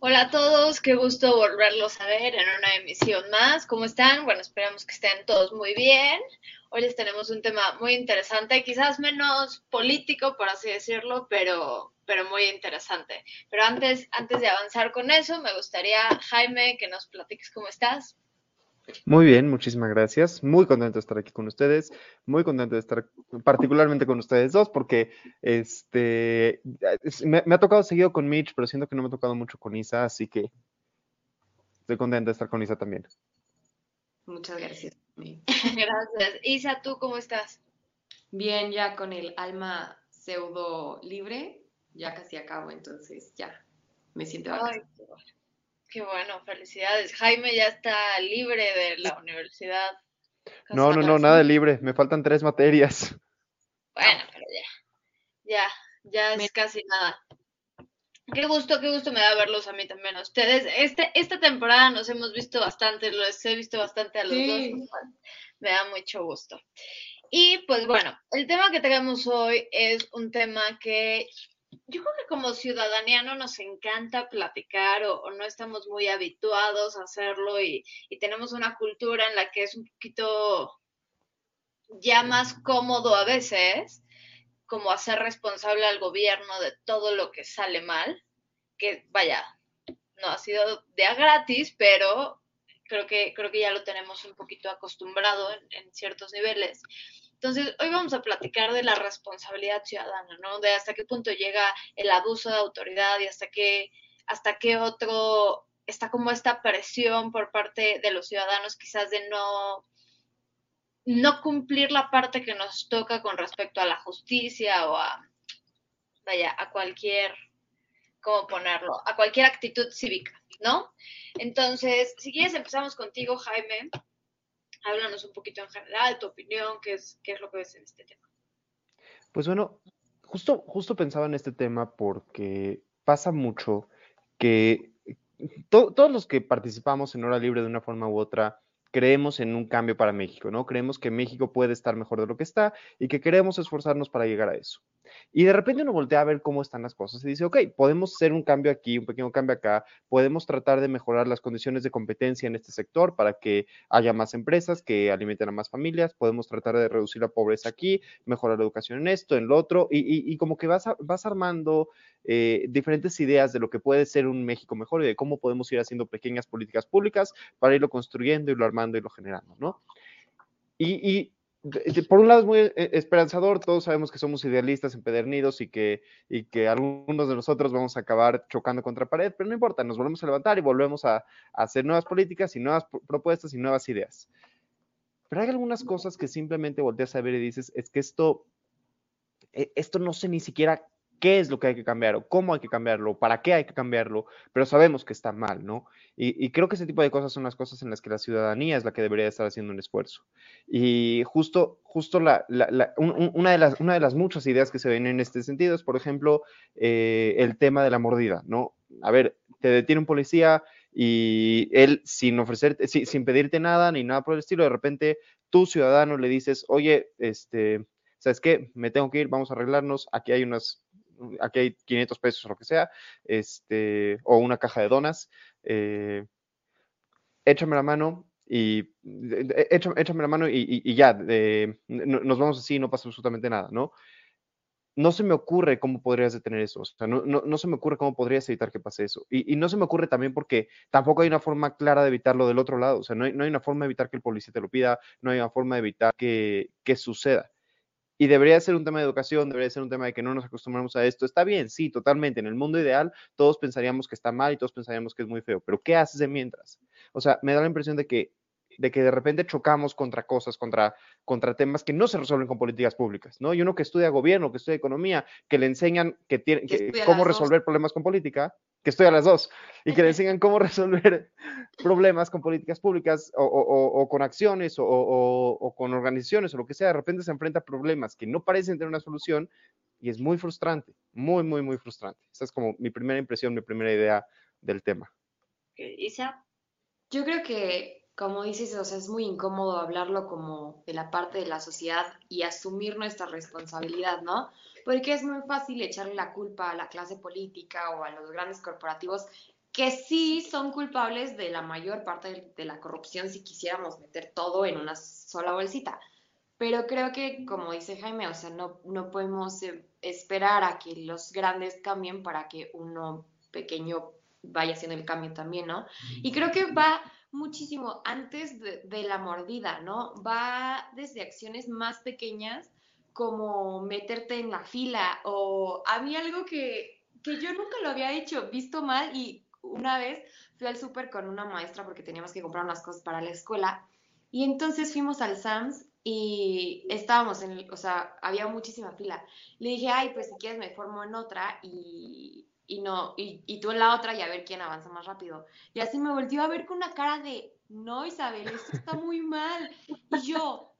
Hola a todos, qué gusto volverlos a ver en una emisión más. ¿Cómo están? Bueno, esperamos que estén todos muy bien. Hoy les tenemos un tema muy interesante, quizás menos político, por así decirlo, pero, pero muy interesante. Pero antes, antes de avanzar con eso, me gustaría, Jaime, que nos platiques cómo estás. Muy bien, muchísimas gracias. Muy contento de estar aquí con ustedes. Muy contento de estar particularmente con ustedes dos porque este me, me, ha tocado seguido con Mitch, pero siento que no me ha tocado mucho con Isa, así que estoy contento de estar con Isa también. Muchas gracias. Gracias. Isa, ¿tú cómo estás? Bien, ya con el alma pseudo libre, ya casi acabo, entonces ya me siento Ay, qué, bueno. felicidades. Jaime ya está libre de la universidad. No, no, no, nada de libre, me faltan tres materias. Bueno, pero ya, ya, ya es casi nada. Qué gusto, qué gusto me da verlos a mí también a ustedes. Este, esta temporada nos hemos visto bastante, los he visto bastante a los sí. dos. Me da mucho gusto. Y pues bueno, el tema que tenemos hoy es un tema que yo creo que como ciudadanía no nos encanta platicar o, no estamos muy habituados a hacerlo y, tenemos una cultura en la que es un poquito ya más cómodo a veces como hacer responsable al gobierno de todo lo que sale mal, que vaya, no ha sido de a gratis, pero creo que, creo que ya lo tenemos un poquito acostumbrado en, ciertos niveles. Entonces, hoy vamos a platicar de la responsabilidad ciudadana, ¿no? De hasta qué punto llega el abuso de autoridad y hasta qué, hasta qué otro está como esta presión por parte de los ciudadanos quizás de no no cumplir la parte que nos toca con respecto a la justicia o a, vaya, a cualquier, ¿cómo ponerlo? A cualquier actitud cívica, ¿no? Entonces, si quieres, empezamos contigo, Jaime. Háblanos un poquito en general, tu opinión, qué es, qué es lo que ves en este tema. Pues bueno, justo, justo pensaba en este tema porque pasa mucho que to todos los que participamos en hora libre de una forma u otra, creemos en un cambio para México, ¿no? Creemos que México puede estar mejor de lo que está y que queremos esforzarnos para llegar a eso. Y de repente uno voltea a ver cómo están las cosas y dice, ok, podemos hacer un cambio aquí, un pequeño cambio acá, podemos tratar de mejorar las condiciones de competencia en este sector para que haya más empresas que alimenten a más familias, podemos tratar de reducir la pobreza aquí, mejorar la educación en esto, en lo otro, y, y, como que vas, vas armando eh, diferentes ideas de lo que puede ser un México mejor y de cómo podemos ir haciendo pequeñas políticas públicas para irlo construyendo y lo armando y lo generando, ¿no? Y por un lado es muy eh, esperanzador, todos sabemos que somos idealistas empedernidos y que, y que algunos de nosotros vamos a acabar chocando contra pared, pero no importa, nos volvemos a levantar y volvemos a, a hacer nuevas políticas y nuevas propuestas y nuevas ideas. Pero hay algunas cosas que simplemente volteas a ver y dices, es que esto, e, esto no sé ni siquiera qué es lo que hay que cambiar o cómo hay que cambiarlo, para qué hay que cambiarlo, pero sabemos que está mal, ¿no? Y, y, creo que ese tipo de cosas son las cosas en las que la ciudadanía es la que debería estar haciendo un esfuerzo. Y justo, justo la, la, la, un, una, de las, una de las muchas ideas que se ven en este sentido es, por ejemplo, eh, el tema de la mordida, ¿no? A ver, te detiene un policía y él sin ofrecerte, sin, pedirte nada ni nada por el estilo, de repente tú ciudadano le dices, oye, este, ¿sabes qué? Me tengo que ir, vamos a arreglarnos, aquí hay unas aquí hay 500 pesos o lo que sea, este, o una caja de donas, eh, échame la mano y échame, la mano y, ya, nos vamos así, no pasa absolutamente nada, ¿no? No se me ocurre cómo podrías detener eso, o sea, no, se me ocurre cómo podrías evitar que pase eso. Y, no se me ocurre también porque tampoco hay una forma clara de evitarlo del otro lado, o sea, no hay, una forma de evitar que el policía te lo pida, no hay una forma de evitar que suceda. Y debería ser un tema de educación, debería ser un tema de que no nos acostumbramos a esto. Está bien, sí, totalmente. En el mundo ideal, todos pensaríamos que está mal y todos pensaríamos que es muy feo. Pero ¿qué haces de mientras? O sea, me da la impresión de que de que de repente chocamos contra cosas, contra, contra temas que no se resuelven con políticas públicas, ¿no? Y uno que estudia gobierno, que estudia economía, que le enseñan que tiene, cómo resolver problemas con política, que estoy a las dos, y que le enseñan cómo resolver problemas con políticas públicas o, con acciones o, con organizaciones o lo que sea, de repente se enfrenta a problemas que no parecen tener una solución y es muy frustrante, muy, muy, muy frustrante. Esa es como mi primera impresión, mi primera idea del tema. Isa. Yo creo que, como dices, o sea, es muy incómodo hablarlo como de la parte de la sociedad y asumir nuestra responsabilidad, ¿no? Porque es muy fácil echarle la culpa a la clase política o a los grandes corporativos que sí son culpables de la mayor parte de la corrupción si quisiéramos meter todo en una sola bolsita. Pero creo que, como dice Jaime, o sea, no, no podemos eh, esperar a que los grandes cambien para que uno pequeño vaya haciendo el cambio también, ¿no? Y creo que va muchísimo antes de, la mordida, ¿no? Va desde acciones más pequeñas como meterte en la fila o a mí algo que, que yo nunca lo había hecho, visto mal y una vez fui al súper con una maestra porque teníamos que comprar unas cosas para la escuela y entonces fuimos al Sams y estábamos en, o sea, había muchísima fila. Le dije, ay, pues si quieres me formo en otra y, y no, y, y, tú en la otra y a ver quién avanza más rápido. Y así me volteó a ver con una cara de, no, Isabel, esto está muy mal. Y yo,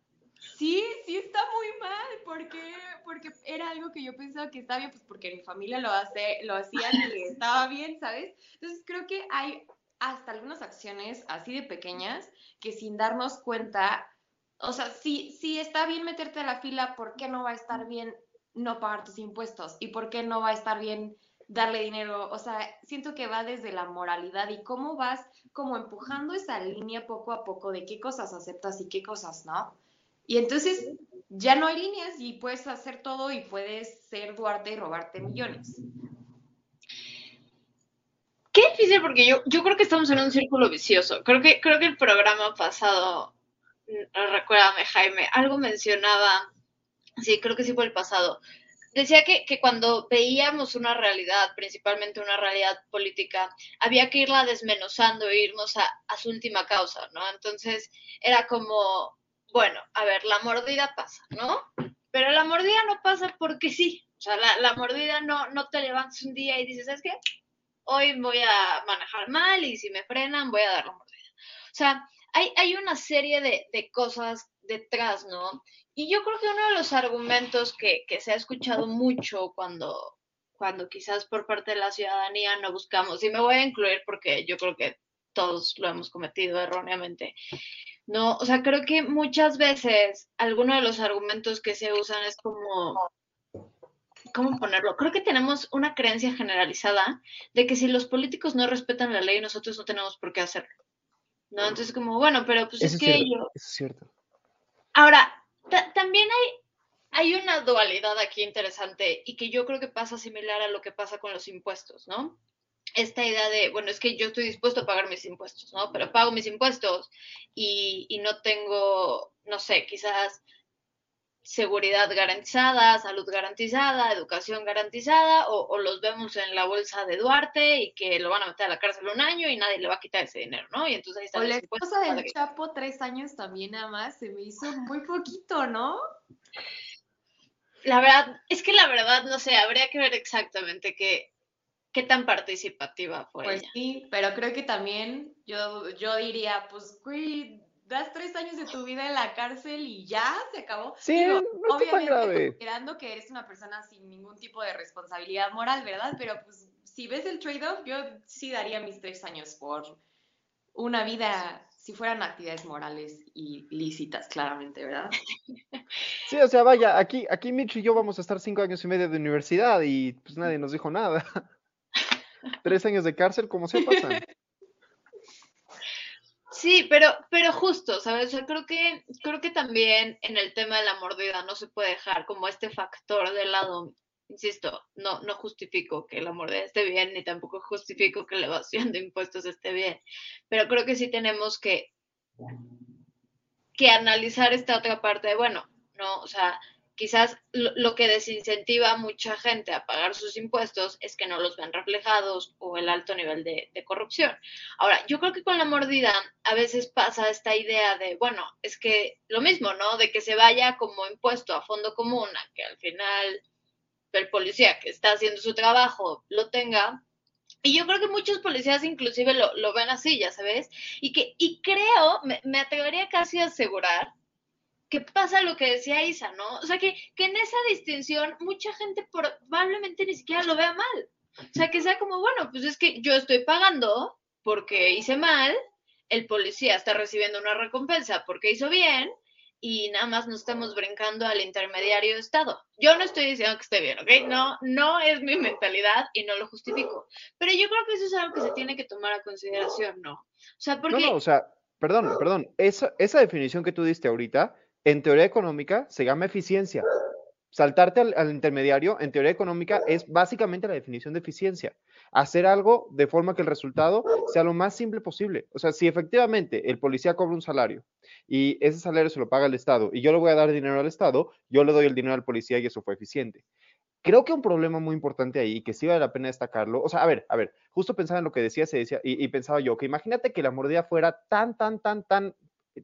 sí, sí está muy mal, porque Porque era algo que yo pensaba que estaba bien, pues porque mi familia lo, hace, lo hacía y estaba bien, ¿sabes? Entonces creo que hay hasta algunas acciones así de pequeñas que sin darnos cuenta, o sea, si, si está bien meterte a la fila, ¿por qué no va a estar bien no pagar tus impuestos? ¿Y por qué no va a estar bien darle dinero? O sea, siento que va desde la moralidad y cómo vas como empujando esa línea poco a poco de qué cosas aceptas y qué cosas no. Y entonces ya no hay líneas y puedes hacer todo y puedes ser Duarte y robarte millones. Qué difícil porque yo, yo creo que estamos en un círculo vicioso. Creo que, creo que el programa pasado, mm, recuérdame Jaime, algo mencionaba, sí, creo que sí fue el pasado. Decía que, que cuando veíamos una realidad, principalmente una realidad política, había que irla desmenuzando e irnos a, a su última causa, ¿no? Entonces era como, bueno, a ver, la mordida pasa, ¿no? Pero la mordida no pasa porque sí. O sea, la, la mordida no, no te levantas un día y dices, ¿sabes qué? hoy voy a manejar mal y si me frenan voy a dar la mordida. O sea, hay, hay una serie de, de, cosas detrás, ¿no? Y yo creo que uno de los argumentos que, que se ha escuchado mucho cuando, cuando quizás por parte de la ciudadanía no buscamos, y me voy a incluir porque yo creo que todos lo hemos cometido erróneamente, no, o sea, creo que muchas veces algunos de los argumentos que se usan es como, ¿cómo ponerlo? Creo que tenemos una creencia generalizada de que si los políticos no respetan la ley, nosotros no tenemos por qué hacerlo. ¿No? Entonces, como, bueno, pero pues es, que yo... es cierto. Ahora, también hay, hay una dualidad aquí interesante y que yo creo que pasa similar a lo que pasa con los impuestos, ¿no? Esta idea de, bueno, es que yo estoy dispuesto a pagar mis impuestos, ¿no? Pero pago mis impuestos y, y no tengo, no sé, quizás seguridad garantizada, salud garantizada, educación garantizada, o, los vemos en la bolsa de Duarte y que lo van a meter a la cárcel un año y nadie le va a quitar ese dinero, ¿no? Y entonces ahí está. O la esposa del Chapo, tres años también nada más, se me hizo muy poquito, ¿no? La verdad, es que la verdad, no sé, habría que ver exactamente qué, qué tan participativa fue. Pues sí, pero creo que también yo, yo diría, pues, güey, das tres años de tu vida en la cárcel y ya se acabó. Sí, no obviamente considerando que eres una persona sin ningún tipo de responsabilidad moral, ¿verdad? Pero pues si ves el trade-off, yo sí daría mis tres años por una vida, si fueran actividades morales y lícitas, claramente, ¿verdad? Sí, o sea, vaya, aquí, aquí Mitch y yo vamos a estar cinco años y medio de universidad y pues nadie nos dijo nada. tres años de cárcel, ¿cómo se pasan? Sí, pero, pero justo, ¿sabes? Yo creo que, creo que también en el tema de la mordida no se puede dejar como este factor de lado. Insisto, no, no justifico que la mordida esté bien, ni tampoco justifico que la evasión de impuestos esté bien. Pero creo que sí tenemos que, que analizar esta otra parte de, bueno, no, o sea, quizás lo, que desincentiva a mucha gente a pagar sus impuestos es que no los ven reflejados o el alto nivel de, corrupción. Ahora, yo creo que con la mordida a veces pasa esta idea de, bueno, es que lo mismo, ¿no? De que se vaya como impuesto a fondo común, a que al final el policía que está haciendo su trabajo lo tenga. Y yo creo que muchos policías inclusive lo, ven así, ya sabes, y que, y creo, me, me atrevería casi a asegurar que pasa lo que decía Isa, ¿no? O sea, que, que en esa distinción mucha gente probablemente ni siquiera lo vea mal. O sea, que sea como, bueno, pues es que yo estoy pagando porque hice mal, el policía está recibiendo una recompensa porque hizo bien y nada más nos estamos brincando al intermediario de Estado. Yo no estoy diciendo que esté bien, ¿ok? No, no es mi mentalidad y no lo justifico. Pero yo creo que eso es algo que se tiene que tomar a consideración, ¿no? O sea, porque... No, no, o sea, perdón, perdón, esa, esa definición que tú diste ahorita en teoría económica se llama eficiencia. Saltarte al, intermediario, en teoría económica, es básicamente la definición de eficiencia. Hacer algo de forma que el resultado sea lo más simple posible. O sea, si efectivamente el policía cobra un salario y ese salario se lo paga el Estado y yo le voy a dar dinero al Estado, yo le doy el dinero al policía y eso fue eficiente. Creo que un problema muy importante ahí, que sí vale la pena destacarlo, o sea, a ver, a ver, justo pensaba en lo que decía, se decía, y, y pensaba yo, que imagínate que la mordida fuera tan, tan, tan, tan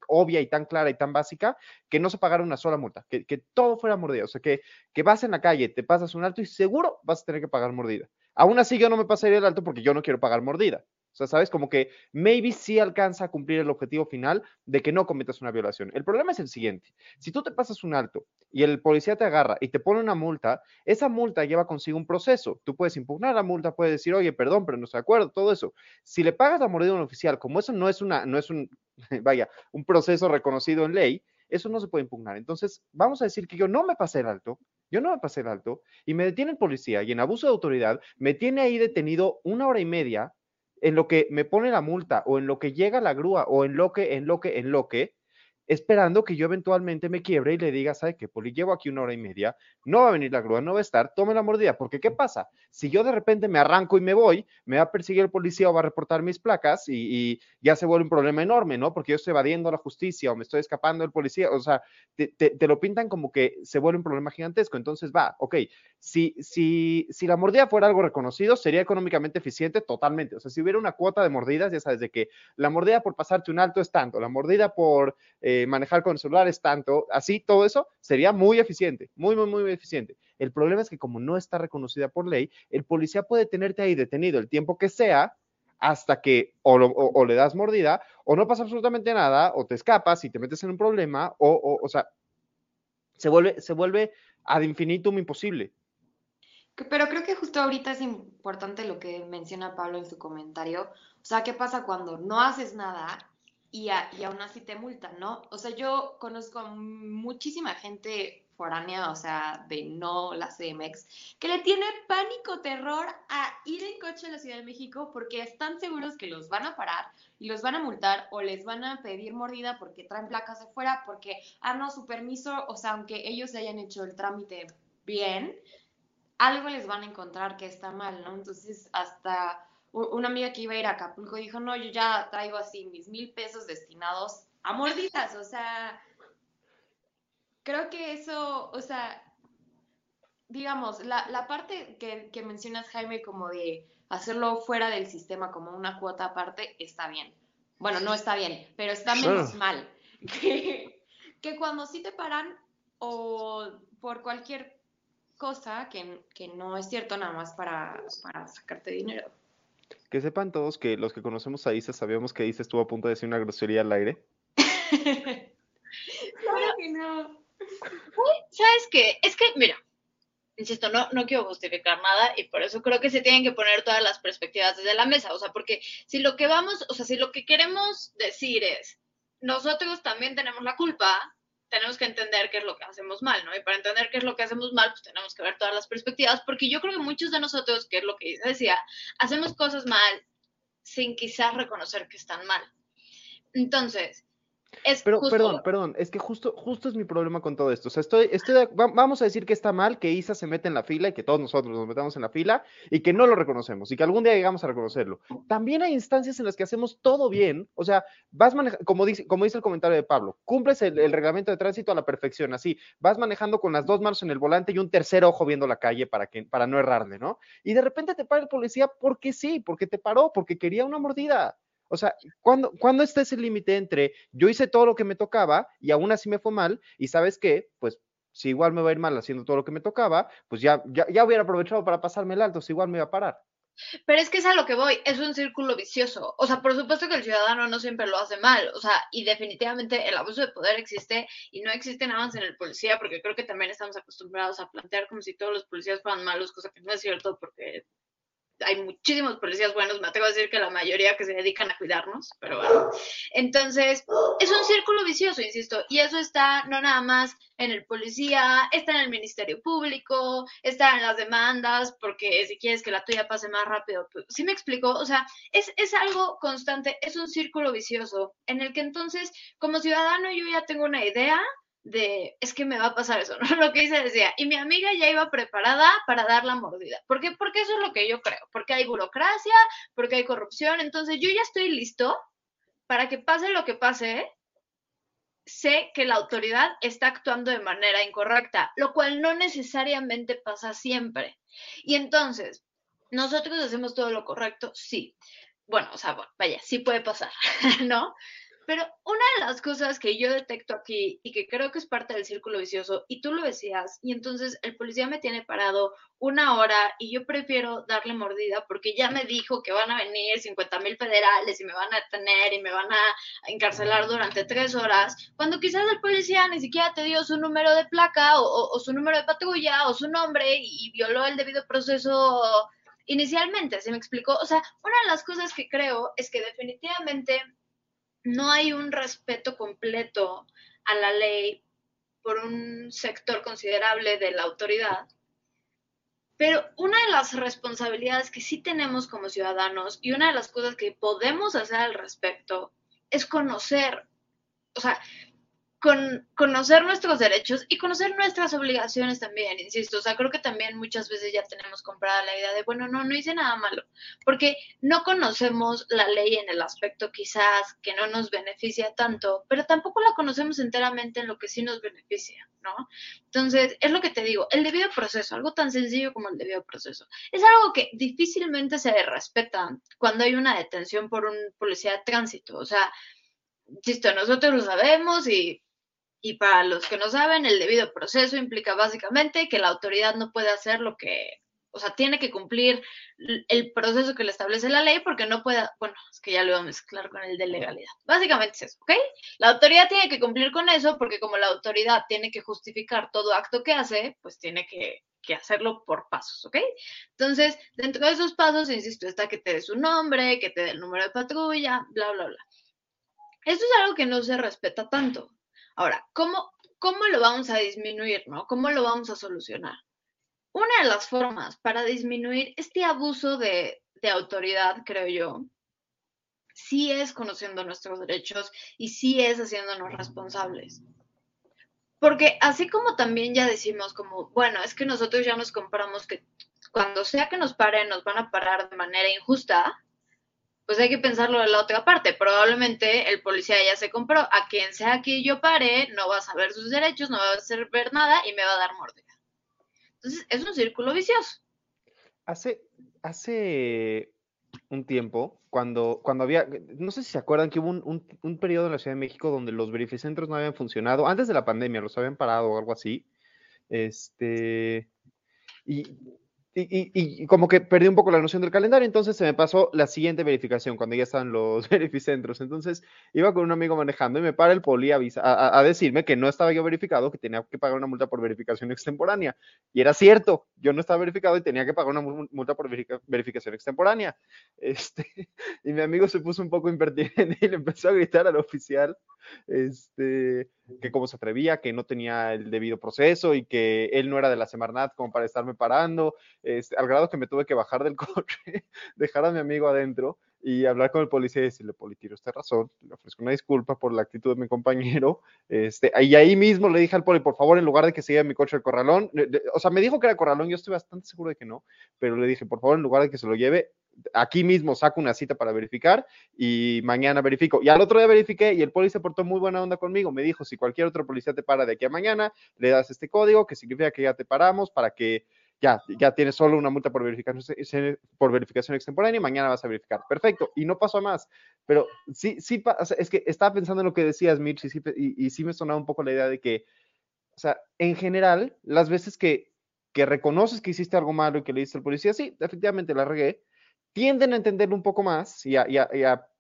obvia y tan clara y tan básica que no se pagara una sola multa, que, todo fuera mordida. O sea, que, que vas en la calle, te pasas un alto y seguro vas a tener que pagar mordida. Aún así, yo no me pasaría el alto porque yo no quiero pagar mordida. O sea, ¿sabes? Como que maybe sí alcanza a cumplir el objetivo final de que no cometas una violación. El problema es el siguiente. Si tú te pasas un alto y el policía te agarra y te pone una multa, esa multa lleva consigo un proceso. Tú puedes impugnar la multa, puedes decir, oye, perdón, pero no estoy de acuerdo, todo eso. Si le pagas la mordida a un oficial, como eso no es una, no es un, vaya, un proceso reconocido en ley, eso no se puede impugnar. Entonces, vamos a decir que yo no me pasé el alto, yo no me pasé el alto, y me detiene el policía y en abuso de autoridad me tiene ahí detenido una hora y media en lo que me pone la multa o en lo que llega la grúa o en lo que, en lo que, en lo que, esperando que yo eventualmente me quiebre y le diga, ¿sabe qué? Poli, llevo aquí una hora y media, no va a venir la grúa, no va a estar, tome la mordida, porque ¿qué pasa? Si yo de repente me arranco y me voy, me va a perseguir el policía o va a reportar mis placas y, ya se vuelve un problema enorme, ¿no? Porque yo estoy evadiendo la justicia o me estoy escapando del policía, o sea, te, te, lo pintan como que se vuelve un problema gigantesco. Entonces, va, ok, si, si, si la mordida fuera algo reconocido, sería económicamente eficiente totalmente. O sea, si hubiera una cuota de mordidas, ya sabes, de que la mordida por pasarte un alto es tanto, la mordida por... Eh, manejar con el celular es tanto, así todo eso sería muy eficiente, muy, muy, muy eficiente. El problema es que como no está reconocida por ley, el policía puede tenerte ahí detenido el tiempo que sea hasta que o, le das mordida o no pasa absolutamente nada o te escapas y te metes en un problema o, o, o sea, se vuelve, se vuelve ad infinitum imposible. Pero creo que justo ahorita es importante lo que menciona Pablo en su comentario. O sea, ¿qué pasa cuando no haces nada y, aún así te multan, ¿no? O sea, yo conozco a muchísima gente foránea, o sea, de no la CMX, que le tiene pánico, terror a ir en coche a la Ciudad de México porque están seguros que los van a parar y los van a multar o les van a pedir mordida porque traen placas de fuera, porque, ah, no, su permiso, o sea, aunque ellos hayan hecho el trámite bien, algo les van a encontrar que está mal, ¿no? Entonces, hasta una amiga que iba a ir a Acapulco dijo, no, yo ya traigo así mis mil pesos destinados a morditas, o sea, creo que eso, o sea, digamos, la, la parte que, que, mencionas, Jaime, como de hacerlo fuera del sistema como una cuota aparte, está bien. Bueno, no está bien, pero está menos mal que, que, cuando sí te paran o por cualquier cosa que, que no es cierto nada más para, para sacarte dinero. Que sepan todos que los que conocemos a Isa sabíamos que Isa estuvo a punto de decir una grosería al aire. claro que no. ¿Sabes qué? Es que, mira, insisto, no, no quiero justificar nada y por eso creo que se tienen que poner todas las perspectivas desde la mesa. O sea, porque si lo que vamos, o sea, si lo que queremos decir es, nosotros también tenemos la culpa, tenemos que entender qué es lo que hacemos mal, ¿no? Y para entender qué es lo que hacemos mal, pues tenemos que ver todas las perspectivas, porque yo creo que muchos de nosotros, que es lo que decía, hacemos cosas mal sin quizás reconocer que están mal. Entonces, Es Pero, justo perdón, perdón, es que justo, justo es mi problema con todo esto. O sea, estoy, estoy de- vamos a decir que está mal que Isa se mete en la fila y que todos nosotros nos metamos en la fila y que no lo reconocemos y que algún día llegamos a reconocerlo. También hay instancias en las que hacemos todo bien. O sea, vas manejando, como dice, como dice el comentario de Pablo, cumples el, el reglamento de tránsito a la perfección, así, vas manejando con las dos manos en el volante y un tercer ojo viendo la calle para, que, para no errarle, ¿no? Y de repente te para el policía porque sí, porque te paró, porque quería una mordida. O sea, ¿cuándo, ¿cuándo está ese límite entre yo hice todo lo que me tocaba y aún así me fue mal? Y sabes qué, pues si igual me va a ir mal haciendo todo lo que me tocaba, pues ya, ya, ya hubiera aprovechado para pasarme el alto, si igual me iba a parar. Pero es que es a lo que voy, es un círculo vicioso. O sea, por supuesto que el ciudadano no siempre lo hace mal. O sea, y definitivamente el abuso de poder existe y no existe nada más en el policía, porque creo que también estamos acostumbrados a plantear como si todos los policías fueran malos, cosa que no es cierto, porque hay muchísimos policías buenos, me atrevo a decir que la mayoría que se dedican a cuidarnos, pero bueno. Entonces, es un círculo vicioso, insisto, y eso está no nada más en el policía, está en el Ministerio Público, está en las demandas, porque si quieres que la tuya pase más rápido, pues, ¿sí me explico? O sea, es, es algo constante, es un círculo vicioso, en el que entonces, como ciudadano, yo ya tengo una idea de, es que me va a pasar eso, ¿no? Lo que dice decía, y mi amiga ya iba preparada para dar la mordida. ¿Por qué? Porque eso es lo que yo creo, porque hay burocracia, porque hay corrupción, entonces yo ya estoy listo para que pase lo que pase, sé que la autoridad está actuando de manera incorrecta, lo cual no necesariamente pasa siempre. Y entonces, ¿nosotros hacemos todo lo correcto? Sí. Bueno, o sea, bueno, vaya, sí puede pasar, ¿no? Pero una de las cosas que yo detecto aquí y que creo que es parte del círculo vicioso, y tú lo decías, y entonces el policía me tiene parado una hora y yo prefiero darle mordida porque ya me dijo que van a venir 50 mil federales y me van a detener y me van a encarcelar durante tres horas, cuando quizás el policía ni siquiera te dio su número de placa o, su número de patrulla o su nombre y violó el debido proceso inicialmente, ¿se me explicó? O sea, una de las cosas que creo es que definitivamente no hay un respeto completo a la ley por un sector considerable de la autoridad. Pero una de las responsabilidades que sí tenemos como ciudadanos y una de las cosas que podemos hacer al respecto es conocer, o sea, con, conocer nuestros derechos y conocer nuestras obligaciones también, insisto. O sea, creo que también muchas veces ya tenemos comprada la idea de, bueno, no, no hice nada malo, porque no conocemos la ley en el aspecto quizás que no nos beneficia tanto, pero tampoco la conocemos enteramente en lo que sí nos beneficia, ¿no? Entonces, es lo que te digo, el debido proceso, algo tan sencillo como el debido proceso, es algo que difícilmente se respeta cuando hay una detención por un policía de tránsito. O sea, insisto, nosotros lo sabemos y y para los que no saben, el debido proceso implica básicamente que la autoridad no puede hacer lo que, o sea, tiene que cumplir el proceso que le establece la ley porque no puede, bueno, es que ya lo voy a mezclar con el de legalidad. Básicamente es eso, ¿ok? La autoridad tiene que cumplir con eso porque como la autoridad tiene que justificar todo acto que hace, pues tiene que, que hacerlo por pasos, ¿ok? Entonces, dentro de esos pasos, insisto, está que te dé su nombre, que te dé el número de patrulla, bla, bla, bla. Esto es algo que no se respeta tanto. Ahora, ¿cómo, ¿cómo lo vamos a disminuir, no? ¿Cómo lo vamos a solucionar? Una de las formas para disminuir este abuso de, de autoridad, creo yo, sí es conociendo nuestros derechos y sí es haciéndonos responsables. Porque así como también ya decimos como, bueno, es que nosotros ya nos compramos que cuando sea que nos paren, nos van a parar de manera injusta, pues hay que pensarlo de la otra parte. Probablemente el policía ya se compró. A quien sea que yo pare, no va a saber sus derechos, no va a saber nada y me va a dar mordida. Entonces, es un círculo vicioso. Hace, hace un tiempo, cuando, cuando había, no sé si se acuerdan que hubo un, un, un periodo en la Ciudad de México donde los verificentros no habían funcionado, antes de la pandemia, los habían parado o algo así. Este, y y, como que perdí un poco la noción del calendario, entonces se me pasó la siguiente verificación cuando ya estaban los verificentros. Entonces iba con un amigo manejando y me para el poli a, a, a, decirme que no estaba yo verificado, que tenía que pagar una multa por verificación extemporánea. Y era cierto, yo no estaba verificado y tenía que pagar una multa por verific verificación extemporánea. Este, y mi amigo se puso un poco impertinente y le empezó a gritar al oficial este, que cómo se atrevía, que no tenía el debido proceso y que él no era de la Semarnat como para estarme parando, este, al grado que me tuve que bajar del coche, dejar a mi amigo adentro y hablar con el policía y decirle, poli, tiro esta razón, le ofrezco una disculpa por la actitud de mi compañero, este, y ahí mismo le dije al poli, por favor, en lugar de que lleve mi coche al corralón, o sea, me dijo que era corralón, yo estoy bastante seguro de que no, pero le dije, por favor, en lugar de que se lo lleve, aquí mismo saco una cita para verificar y mañana verifico. Y al otro día verifiqué y el policía portó muy buena onda conmigo. Me dijo, si cualquier otro policía te para de aquí a mañana, le das este código que significa que ya te paramos para que ya, ya tienes solo una multa por verificación, por verificación extemporánea y mañana vas a verificar. Perfecto, y no pasó a más. Pero sí, sí, es que estaba pensando en lo que decías, Mitch, y sí, y, sí me sonaba un poco la idea de que, o sea, en general, las veces que, que reconoces que hiciste algo malo y que le diste al policía, sí, efectivamente la regué, tienden a entenderlo un poco más y a, y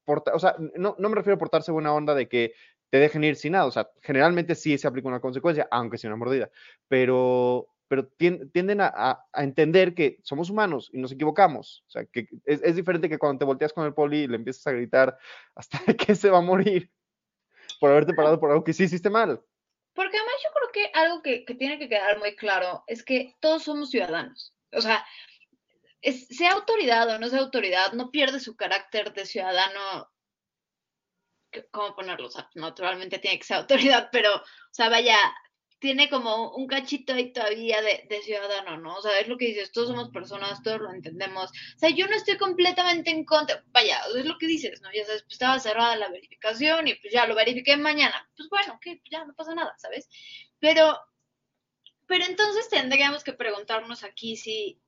o sea, no, no me refiero a portarse buena onda de que te dejen ir sin nada, o sea, generalmente sí se aplica una consecuencia, aunque sea una mordida, pero, pero tienden a, entender que somos humanos y nos equivocamos. O sea, que es, diferente que cuando te volteas con el poli y le empiezas a gritar hasta que se va a morir por haberte parado por algo que sí hiciste mal. Porque además yo creo que algo que, tiene que quedar muy claro es que todos somos ciudadanos. O sea, sea autoridad o no sea autoridad, no pierde su carácter de ciudadano. ¿Cómo ponerlo? O sea, naturalmente tiene que ser autoridad, pero, o sea, vaya, tiene como un cachito ahí todavía de, ciudadano, ¿no? O sea, es lo que dices, todos somos personas, todos lo entendemos. O sea, yo no estoy completamente en contra, vaya, es lo que dices, ¿no? Ya sabes, pues estaba cerrada la verificación y pues ya lo verifiqué mañana. Pues bueno, que ya no pasa nada, ¿sabes? Pero, pero entonces tendríamos que preguntarnos aquí si,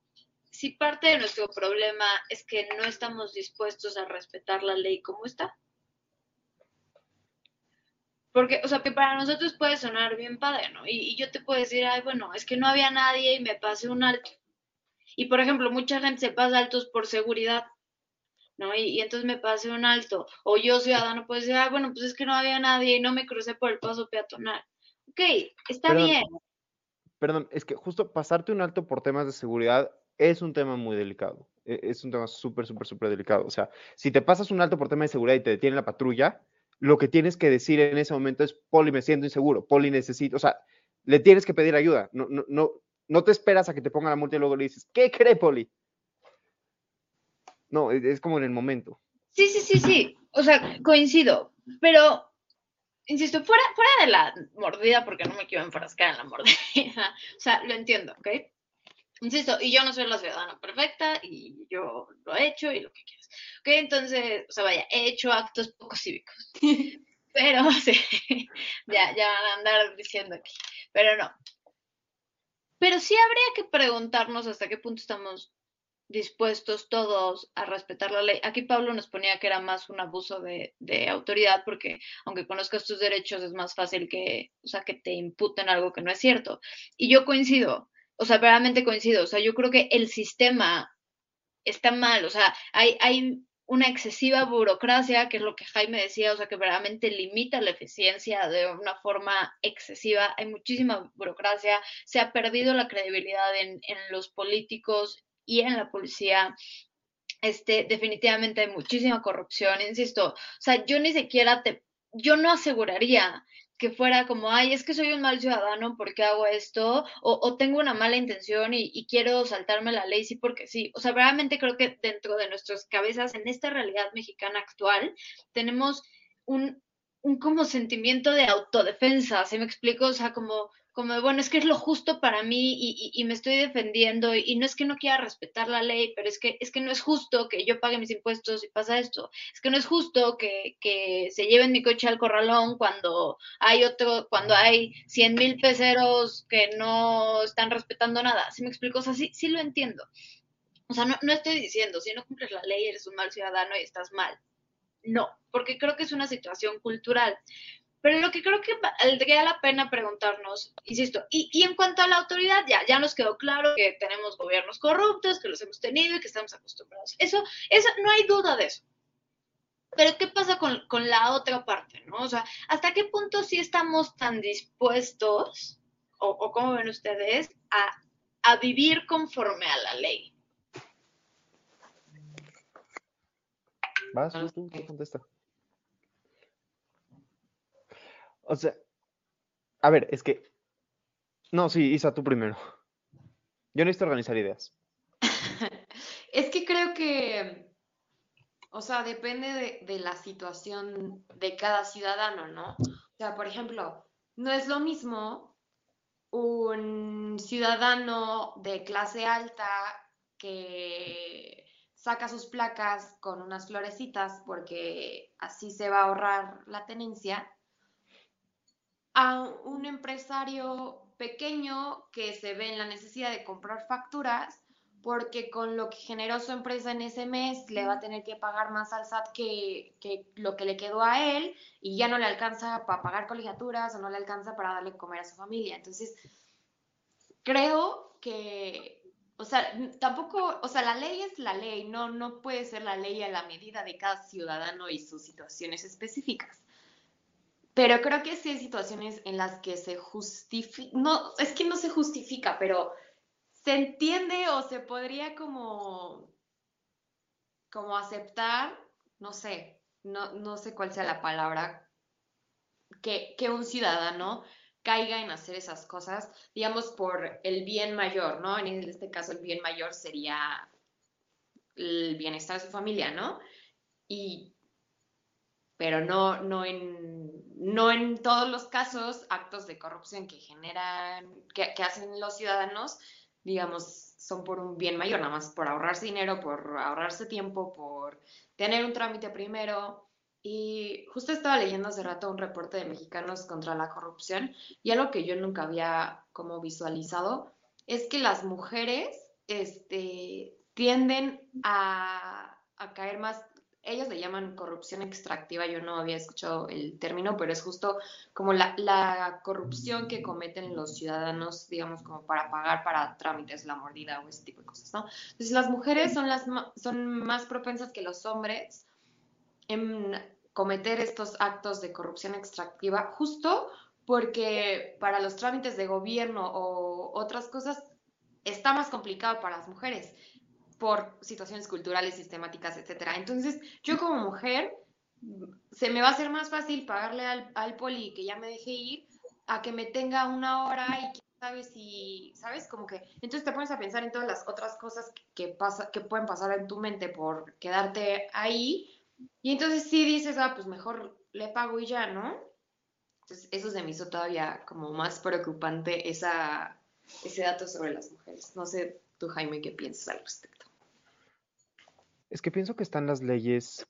si parte de nuestro problema es que no estamos dispuestos a respetar la ley como está. Porque, o sea, que para nosotros puede sonar bien padre, ¿no? Y, yo te puedo decir, ay, bueno, es que no había nadie y me pasé un alto. Y, por ejemplo, mucha gente se pasa altos por seguridad, ¿no? Y, entonces me pasé un alto. O yo, ciudadano, puedo decir, ay, bueno, pues es que no había nadie y no me crucé por el paso peatonal. Ok, está bien. Perdón, es que justo pasarte un alto por temas de seguridad es un tema muy delicado. E, es un tema súper, súper, súper delicado. O sea, si te pasas un alto por tema de seguridad y te detiene la patrulla, lo que tienes que decir en ese momento es, Poli, me siento inseguro, Poli, necesito, o sea, le tienes que pedir ayuda, no, no, no, no te esperas a que te ponga la multa y luego le dices, ¿qué cree, Poli? No, es, como en el momento. Sí, sí, sí, sí, o sea, coincido, pero, insisto, fuera, fuera de la mordida, porque no me quiero enfrascar en la mordida, o sea, lo entiendo, ¿ok? Insisto, y yo no soy la ciudadana perfecta y yo lo he hecho y lo que quieras. Ok, entonces, o sea, vaya, he hecho actos poco cívicos. Pero, sí, ya, ya van a andar diciendo aquí. Pero no. Pero sí habría que preguntarnos hasta qué punto estamos dispuestos todos a respetar la ley. Aquí Pablo nos ponía que era más un abuso de, de, autoridad porque aunque conozcas tus derechos es más fácil que, o sea, que te imputen algo que no es cierto. Y yo coincido o sea, realmente coincido, o sea, yo creo que el sistema está mal, o sea, hay, hay una excesiva burocracia, que es lo que Jaime decía, o sea, que verdaderamente limita la eficiencia de una forma excesiva, hay muchísima burocracia, se ha perdido la credibilidad en, en los políticos y en la policía, este, definitivamente hay muchísima corrupción, insisto, o sea, yo ni siquiera te, yo no aseguraría que fuera como, ay, es que soy un mal ciudadano porque hago esto, o, tengo una mala intención y, quiero saltarme la ley, sí, porque sí. O sea, realmente creo que dentro de nuestras cabezas, en esta realidad mexicana actual, tenemos un, un como sentimiento de autodefensa, ¿se me explico? O sea, como como bueno, es que es lo justo para mí y, me estoy defendiendo y, no es que no quiera respetar la ley, pero es que, es que no es justo que yo pague mis impuestos y pasa esto. Es que no es justo que, que se lleven mi coche al corralón cuando hay otro, cuando hay cien mil peceros que no están respetando nada. ¿Sí me explico? O sea, sí, sí lo entiendo. O sea, no, no estoy diciendo, si no cumples la ley eres un mal ciudadano y estás mal. No, porque creo que es una situación cultural. Pero lo que creo que valdría la pena preguntarnos, insisto, y, y, en cuanto a la autoridad, ya, ya nos quedó claro que tenemos gobiernos corruptos, que los hemos tenido y que estamos acostumbrados. Eso, eso no hay duda de eso. Pero ¿qué pasa con, con la otra parte? ¿no? O sea, ¿hasta qué punto sí estamos tan dispuestos, o, o cómo ven ustedes, a, a vivir conforme a la ley? Vas, tú, tú contesta. O sea, a ver, es que. No, sí, Isa, tú primero. Yo necesito organizar ideas. es que creo que. o sea, depende de, de la situación de cada ciudadano, ¿no? O sea, por ejemplo, no es lo mismo un ciudadano de clase alta que saca sus placas con unas florecitas porque así se va a ahorrar la tenencia, a un empresario pequeño que se ve en la necesidad de comprar facturas porque con lo que generó su empresa en ese mes le va a tener que pagar más al SAT que, que lo que le quedó a él y ya no le alcanza para pagar colegiaturas o no le alcanza para darle comer a su familia. Entonces, creo que, o sea, tampoco, o sea, la ley es la ley, no, no puede ser la ley a la medida de cada ciudadano y sus situaciones específicas. Pero creo que sí hay situaciones en las que se justifica, no, es que no se justifica, pero se entiende o se podría como, como aceptar, no sé, no, no sé cuál sea la palabra, que, que un ciudadano caiga en hacer esas cosas, digamos, por el bien mayor, ¿no? En este caso, el bien mayor sería el bienestar de su familia, ¿no? Y, pero no, no, en, no en todos los casos actos de corrupción que generan, que, hacen los ciudadanos, digamos, son por un bien mayor, nada más por ahorrarse dinero, por ahorrarse tiempo, por tener un trámite primero, y justo estaba leyendo hace rato un reporte de mexicanos contra la corrupción y algo que yo nunca había como visualizado es que las mujeres este, tienden a, a caer más, ellos le llaman corrupción extractiva, yo no había escuchado el término, pero es justo como la, corrupción que cometen los ciudadanos, digamos, como para pagar para trámites, la mordida o ese tipo de cosas, ¿no? Entonces las mujeres son, las, son más propensas que los hombres en cometer estos actos de corrupción extractiva justo porque para los trámites de gobierno o otras cosas está más complicado para las mujeres por situaciones culturales, sistemáticas, etcétera. Entonces, yo como mujer, se me va a hacer más fácil pagarle al, al poli que ya me deje ir a que me tenga una hora y quién sabe si, ¿sabes? Como que, entonces te pones a pensar en todas las otras cosas que, pasa, que pueden pasar en tu mente por quedarte ahí y entonces sí dices, ah, pues mejor le pago y ya, ¿no? Entonces eso se me hizo todavía como más preocupante esa, ese dato sobre las mujeres. No sé tú, Jaime, qué piensas al respecto. Es que pienso que están las leyes,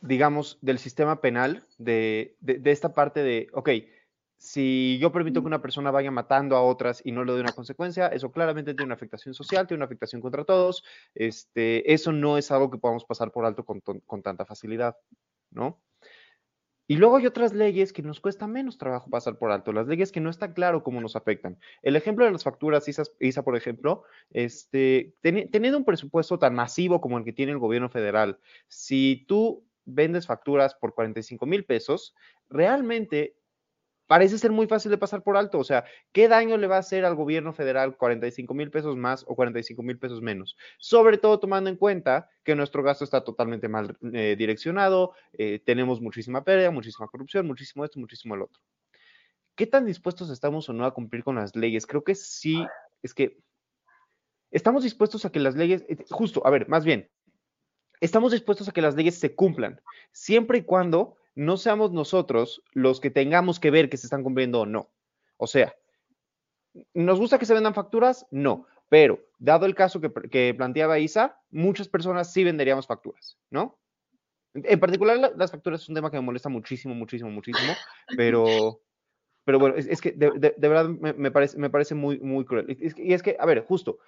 digamos, del sistema penal, de, de, de esta parte de, ok, si yo permito que una persona vaya matando a otras y no le doy una consecuencia, eso claramente tiene una afectación social, tiene una afectación contra todos. Este, eso no es algo que podamos pasar por alto con, con tanta facilidad, ¿no? Y luego hay otras leyes que nos cuesta menos trabajo pasar por alto, las leyes que no está claro cómo nos afectan. El ejemplo de las facturas ISA, ISA por ejemplo, este, teniendo un presupuesto tan masivo como el que tiene el gobierno federal, si tú vendes facturas por 45 mil pesos, realmente parece ser muy fácil de pasar por alto. O sea, ¿qué daño le va a hacer al gobierno federal 45 mil pesos más o 45 mil pesos menos? Sobre todo tomando en cuenta que nuestro gasto está totalmente mal eh, direccionado, eh, tenemos muchísima pérdida, muchísima corrupción, muchísimo esto, muchísimo el otro. ¿Qué tan dispuestos estamos o no a cumplir con las leyes? Creo que sí, es que estamos dispuestos a que las leyes, eh, justo, a ver, más bien, estamos dispuestos a que las leyes se cumplan, siempre y cuando no seamos nosotros los que tengamos que ver que se están cumpliendo o no. O sea, ¿nos gusta que se vendan facturas? No, pero dado el caso que, planteaba Isa, muchas personas sí venderíamos facturas, ¿no? En particular, las facturas es un tema que me molesta muchísimo, muchísimo, muchísimo, pero, pero bueno, es, que de, verdad me, parece, me parece muy, muy cruel. y es que, a ver, justo,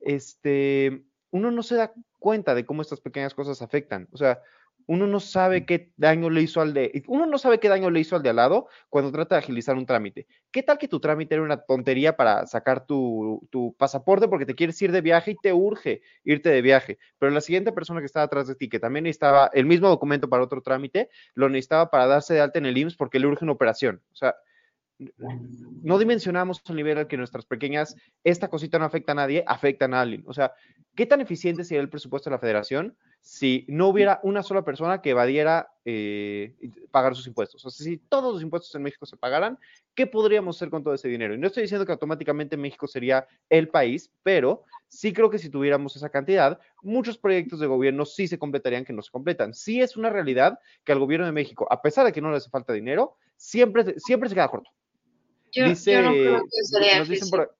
este, uno no se da cuenta de cómo estas pequeñas cosas afectan. O sea, uno no sabe qué daño le hizo al de, uno no sabe qué daño le hizo al de al lado cuando trata de agilizar un trámite. ¿Qué tal que tu trámite era una tontería para sacar tu, tu, pasaporte porque te quieres ir de viaje y te urge irte de viaje? Pero la siguiente persona que estaba atrás de ti, que también necesitaba el mismo documento para otro trámite, lo necesitaba para darse de alta en el IMSS porque le urge una operación. O sea, no dimensionamos el nivel al que nuestras pequeñas, esta cosita no afecta a nadie, afecta a alguien. O sea, ¿qué tan eficiente sería el presupuesto de la federación si no hubiera una sola persona que evadiera eh, pagar sus impuestos? O sea, si todos los impuestos en México se pagaran, ¿qué podríamos hacer con todo ese dinero? Y no estoy diciendo que automáticamente México sería el país, pero sí creo que si tuviéramos esa cantidad, muchos proyectos de gobierno sí se completarían que no se completan. Sí es una realidad que al gobierno de México, a pesar de que no le hace falta dinero, siempre, siempre se queda corto. Dice, nos, dicen por,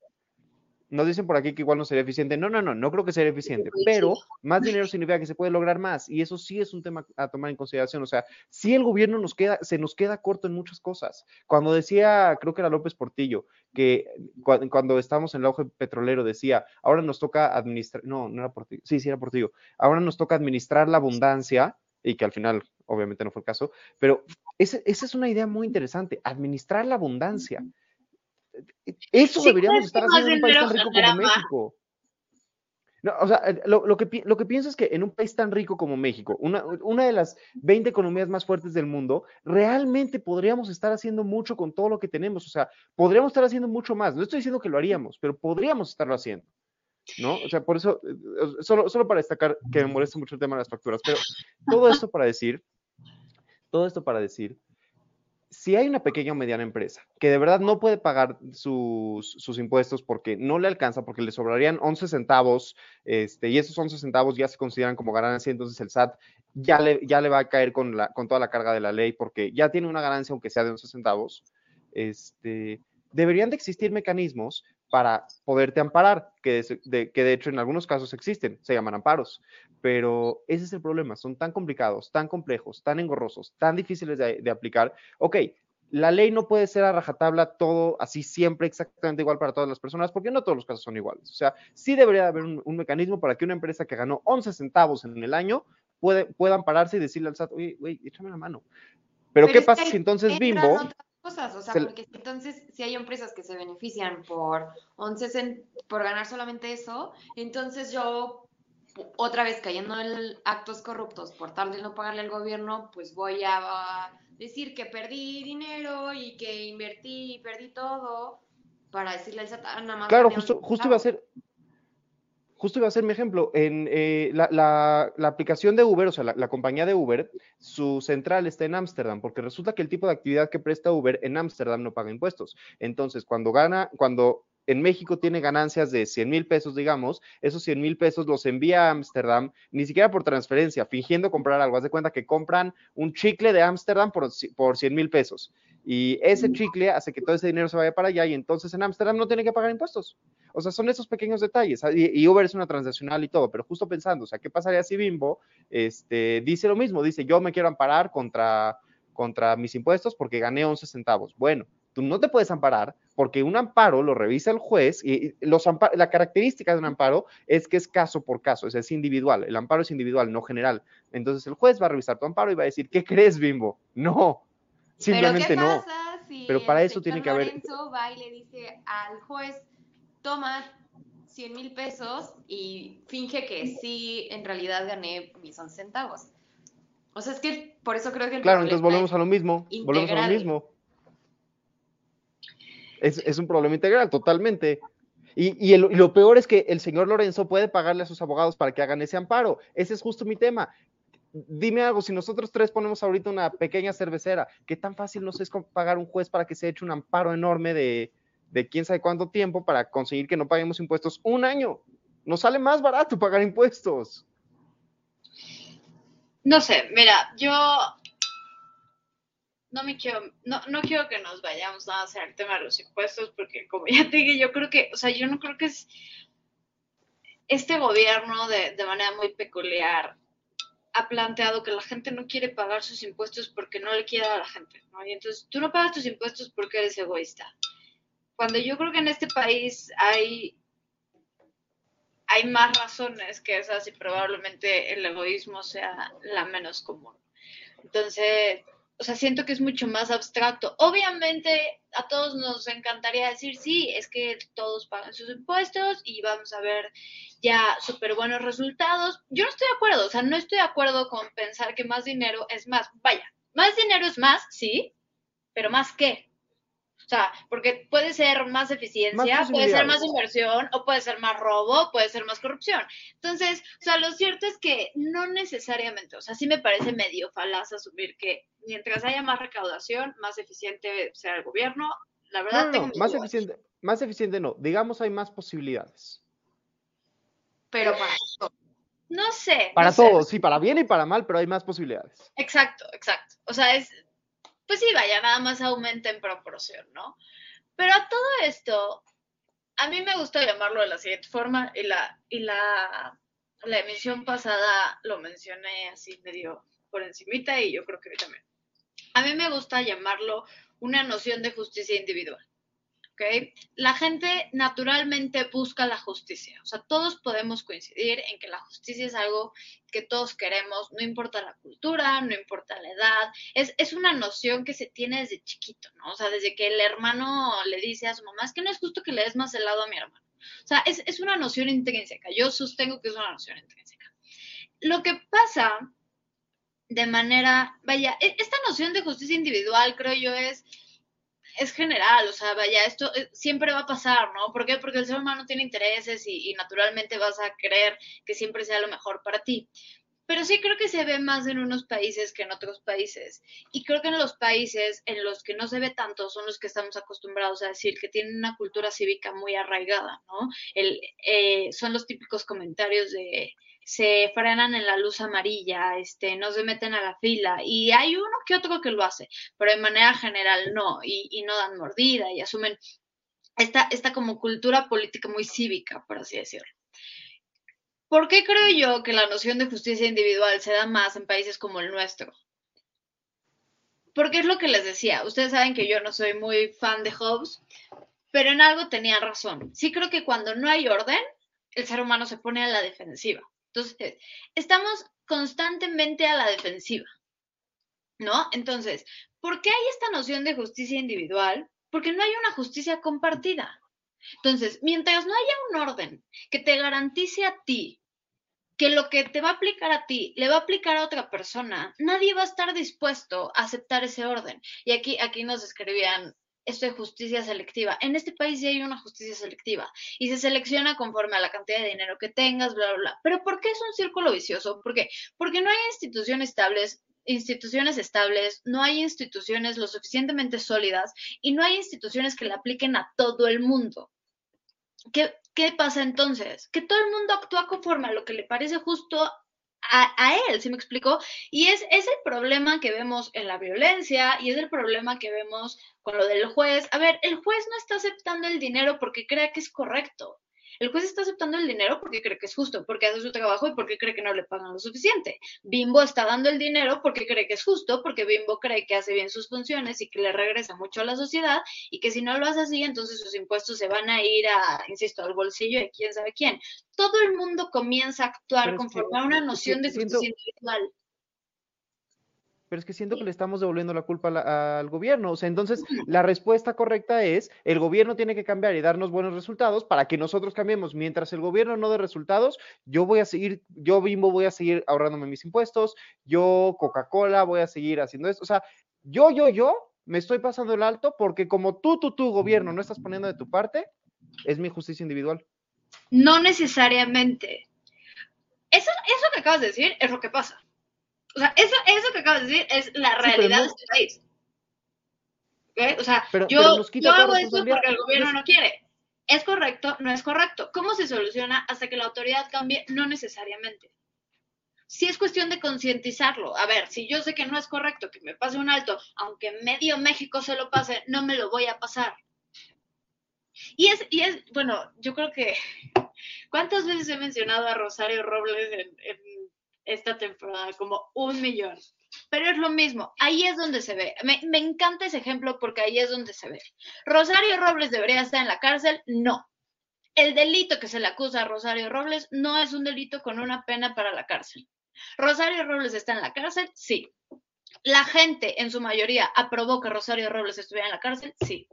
nos dicen por aquí que igual no sería eficiente. No, no, no, no creo que sería eficiente, pero más dinero significa que se puede lograr más y eso sí es un tema a tomar en consideración. O sea, si el gobierno nos queda, se nos queda corto en muchas cosas. Cuando decía, creo que era López Portillo, que cuando estábamos en el auge petrolero decía, ahora nos toca administrar, no, no era Portillo, sí, sí era Portillo, ahora nos toca administrar la abundancia y que al final obviamente no fue el caso, pero esa es una idea muy interesante, administrar la abundancia. Eso deberíamos estar haciendo en un país tan rico como México. No, o sea, lo, que, lo que pienso es que en un país tan rico como México, una, una, de las 20 economías más fuertes del mundo, realmente podríamos estar haciendo mucho con todo lo que tenemos. O sea, podríamos estar haciendo mucho más. No estoy diciendo que lo haríamos, pero podríamos estarlo haciendo. ¿No? O sea, por eso, eh, solo, solo para destacar que me molesta mucho el tema de las facturas, pero todo esto para decir, todo esto para decir si hay una pequeña o mediana empresa que de verdad no puede pagar sus, impuestos porque no le alcanza, porque le sobrarían 11 centavos, este, y esos 11 centavos ya se consideran como ganancia, entonces el SAT ya le, ya le va a caer con, la, con toda la carga de la ley porque ya tiene una ganancia aunque sea de 11 centavos, este, deberían de existir mecanismos para poderte amparar, que de, que de hecho en algunos casos existen, se llaman amparos, pero ese es el problema, son tan complicados, tan complejos, tan engorrosos, tan difíciles de, aplicar. Ok, la ley no puede ser a rajatabla todo así siempre exactamente igual para todas las personas, porque no todos los casos son iguales. O sea, sí debería haber un, mecanismo para que una empresa que ganó 11 centavos en el año puede, puedan pararse y decirle al SAT, oye, güey, échame la mano. Pero, ¿qué pasa si entonces Bimbo cosas, o sea, porque entonces si hay empresas que se benefician por 11 por ganar solamente eso, entonces yo otra vez cayendo en actos corruptos por tal de no pagarle al gobierno, pues voy a decir que perdí dinero y que invertí y perdí todo para decirle al SAT nada más. Claro, justo, justo iba a ser, justo iba a ser mi ejemplo, en eh, la, aplicación de Uber, o sea, la, compañía de Uber, su central está en Ámsterdam, porque resulta que el tipo de actividad que presta Uber en Ámsterdam no paga impuestos. Entonces, cuando gana, cuando en México tiene ganancias de 100 mil pesos, digamos, esos 100 mil pesos los envía a Ámsterdam, ni siquiera por transferencia, fingiendo comprar algo. Haz de cuenta que compran un chicle de Ámsterdam por, por 100 mil pesos. Y ese chicle hace que todo ese dinero se vaya para allá y entonces en Ámsterdam no tiene que pagar impuestos. O sea, son esos pequeños detalles. Ah, y, Uber es una transnacional y todo, pero justo pensando, o sea, ¿qué pasaría si Bimbo este, dice lo mismo? Dice, yo me quiero amparar contra, contra mis impuestos porque gané 11 centavos. Bueno, tú no te puedes amparar porque un amparo lo revisa el juez y los la característica de un amparo es que es caso por caso, o sea, es individual. El amparo es individual, no general. Entonces el juez va a revisar tu amparo y va a decir, ¿qué crees, Bimbo? No, Simplemente ¿Pero qué no. Pasa si Pero para eso tiene que haber. Lorenzo va y le dice al juez, toma 100 mil pesos y finge que sí, en realidad gané mis 11 centavos. O sea, es que por eso creo que el Claro, entonces volvemos a lo mismo. Volvemos a lo mismo. Es, es un problema integral, totalmente. Y, y, lo peor es que el señor Lorenzo puede pagarle a sus abogados para que hagan ese amparo. Ese es justo mi tema dime algo, si nosotros tres ponemos ahorita una pequeña cervecera, ¿qué tan fácil nos es pagar un juez para que se eche un amparo enorme de, de quién sabe cuánto tiempo para conseguir que no paguemos impuestos? Un año. Nos sale más barato pagar impuestos. No sé, mira, yo no me quiero, no, no quiero que nos vayamos a hacer el tema de los impuestos, porque como ya te dije, yo creo que, o sea, yo no creo que es este gobierno de, de manera muy peculiar ha planteado que la gente no quiere pagar sus impuestos porque no le quiere a la gente, ¿no? Y entonces tú no pagas tus impuestos porque eres egoísta. Cuando yo creo que en este país hay, hay más razones que esas y probablemente el egoísmo sea la menos común. Entonces, o sea, siento que es mucho más abstracto. Obviamente a todos nos encantaría decir, sí, es que todos pagan sus impuestos y vamos a ver ya súper buenos resultados. Yo no estoy de acuerdo, o sea, no estoy de acuerdo con pensar que más dinero es más. Vaya, más dinero es más, sí, pero más qué. O sea, porque puede ser más eficiencia, puede ser más inversión, o puede ser más robo, puede ser más corrupción. Entonces, o sea, lo cierto es que no necesariamente, o sea, sí me parece medio falaz asumir que mientras haya más recaudación, más eficiente sea el gobierno. La verdad, no, no, más eficiente, más eficiente no, digamos hay más posibilidades. pero para todo. No sé. Para no sé. todo, sí, para bien y para mal, pero hay más posibilidades. Exacto, exacto. O sea, es, pues sí, vaya, nada más aumenta en proporción, ¿no? Pero a todo esto, a mí me gusta llamarlo de la siguiente forma, y la, y la, la emisión pasada lo mencioné así medio por encimita, y yo creo que hoy también. A mí me gusta llamarlo una noción de justicia individual. ¿Ok? La gente naturalmente busca la justicia. O sea, todos podemos coincidir en que la justicia es algo que todos queremos, no importa la cultura, no importa la edad. Es, es una noción que se tiene desde chiquito, ¿no? O sea, desde que el hermano le dice a su mamá, es que no es justo que le des más helado a mi hermano. O sea, es, es una noción intrínseca. Yo sostengo que es una noción intrínseca. Lo que pasa de manera, vaya, e- esta noción de justicia individual, creo yo, es es general, o sea, vaya, esto eh, siempre va a pasar, ¿no? ¿Por qué? Porque el ser humano tiene intereses y, naturalmente vas a querer que siempre sea lo mejor para ti. Pero sí creo que se ve más en unos países que en otros países. Y creo que en los países en los que no se ve tanto son los que estamos acostumbrados a decir que tienen una cultura cívica muy arraigada, ¿no? Eh, son los típicos comentarios de se frenan en la luz amarilla, este, no se meten a la fila, y hay uno que otro que lo hace, pero de manera general no, y, no dan mordida y asumen esta, esta como cultura política muy cívica, por así decirlo. ¿Por qué creo yo que la noción de justicia individual se da más en países como el nuestro? Porque es lo que les decía, ustedes saben que yo no soy muy fan de Hobbes, pero en algo tenía razón. Sí creo que cuando no hay orden, el ser humano se pone a la defensiva. Entonces, estamos constantemente a la defensiva, ¿no? Entonces, ¿por qué hay esta noción de justicia individual? Porque no hay una justicia compartida. Entonces, mientras no haya un orden que te garantice a ti que lo que te va a aplicar a ti le va a aplicar a otra persona, nadie va a estar dispuesto a aceptar ese orden. Y aquí, aquí nos escribían esto de justicia selectiva. En este país sí hay una justicia selectiva y se selecciona conforme a la cantidad de dinero que tengas, bla, bla, bla. Pero ¿por qué es un círculo vicioso? ¿Por qué? Porque no hay instituciones estables instituciones estables, no hay instituciones lo suficientemente sólidas y no hay instituciones que le apliquen a todo el mundo. ¿Qué, ¿Qué pasa entonces? Que todo el mundo actúa conforme a lo que le parece justo a, a, él, ¿sí me explicó? Y es, es el problema que vemos en la violencia y es el problema que vemos con lo del juez. A ver, el juez no está aceptando el dinero porque crea que es correcto. El juez está aceptando el dinero porque cree que es justo, porque hace su trabajo y porque cree que no le pagan lo suficiente. Bimbo está dando el dinero porque cree que es justo, porque Bimbo cree que hace bien sus funciones y que le regresa mucho a la sociedad y que si no lo hace así, entonces sus impuestos se van a ir a, insisto, al bolsillo de quién sabe quién. Todo el mundo comienza a actuar conforme a una noción de justicia individual pero es que siento que le estamos devolviendo la culpa la, al gobierno. O sea, entonces la respuesta correcta es, el gobierno tiene que cambiar y darnos buenos resultados para que nosotros cambiemos. Mientras el gobierno no dé resultados, yo voy a seguir, yo Bimbo voy a seguir ahorrándome mis impuestos, yo Coca-Cola voy a seguir haciendo esto. O sea, yo, yo, yo me estoy pasando el alto porque como tú, tú, tú, gobierno, no estás poniendo de tu parte, es mi justicia individual. No necesariamente. Eso, eso que acabas de decir es lo que pasa. O sea, eso, eso que acabas de decir es la realidad sí, no, de este país. ¿Okay? O sea, pero, yo, pero yo hago eso porque el gobierno no quiere. ¿Es correcto? No es correcto. ¿Cómo se soluciona hasta que la autoridad cambie? No necesariamente. Sí es cuestión de concientizarlo. A ver, si yo sé que no es correcto que me pase un alto, aunque medio México se lo pase, no me lo voy a pasar. Y es, y es bueno, yo creo que, ¿cuántas veces he mencionado a Rosario Robles en, en esta temporada, como un millón. Pero es lo mismo, ahí es donde se ve. Me, me, encanta ese ejemplo porque ahí es donde se ve. ¿Rosario Robles debería estar en la cárcel? No. El delito que se le acusa a Rosario Robles no es un delito con una pena para la cárcel. ¿Rosario Robles está en la cárcel? Sí. ¿La gente en su mayoría aprobó que Rosario Robles estuviera en la cárcel? Sí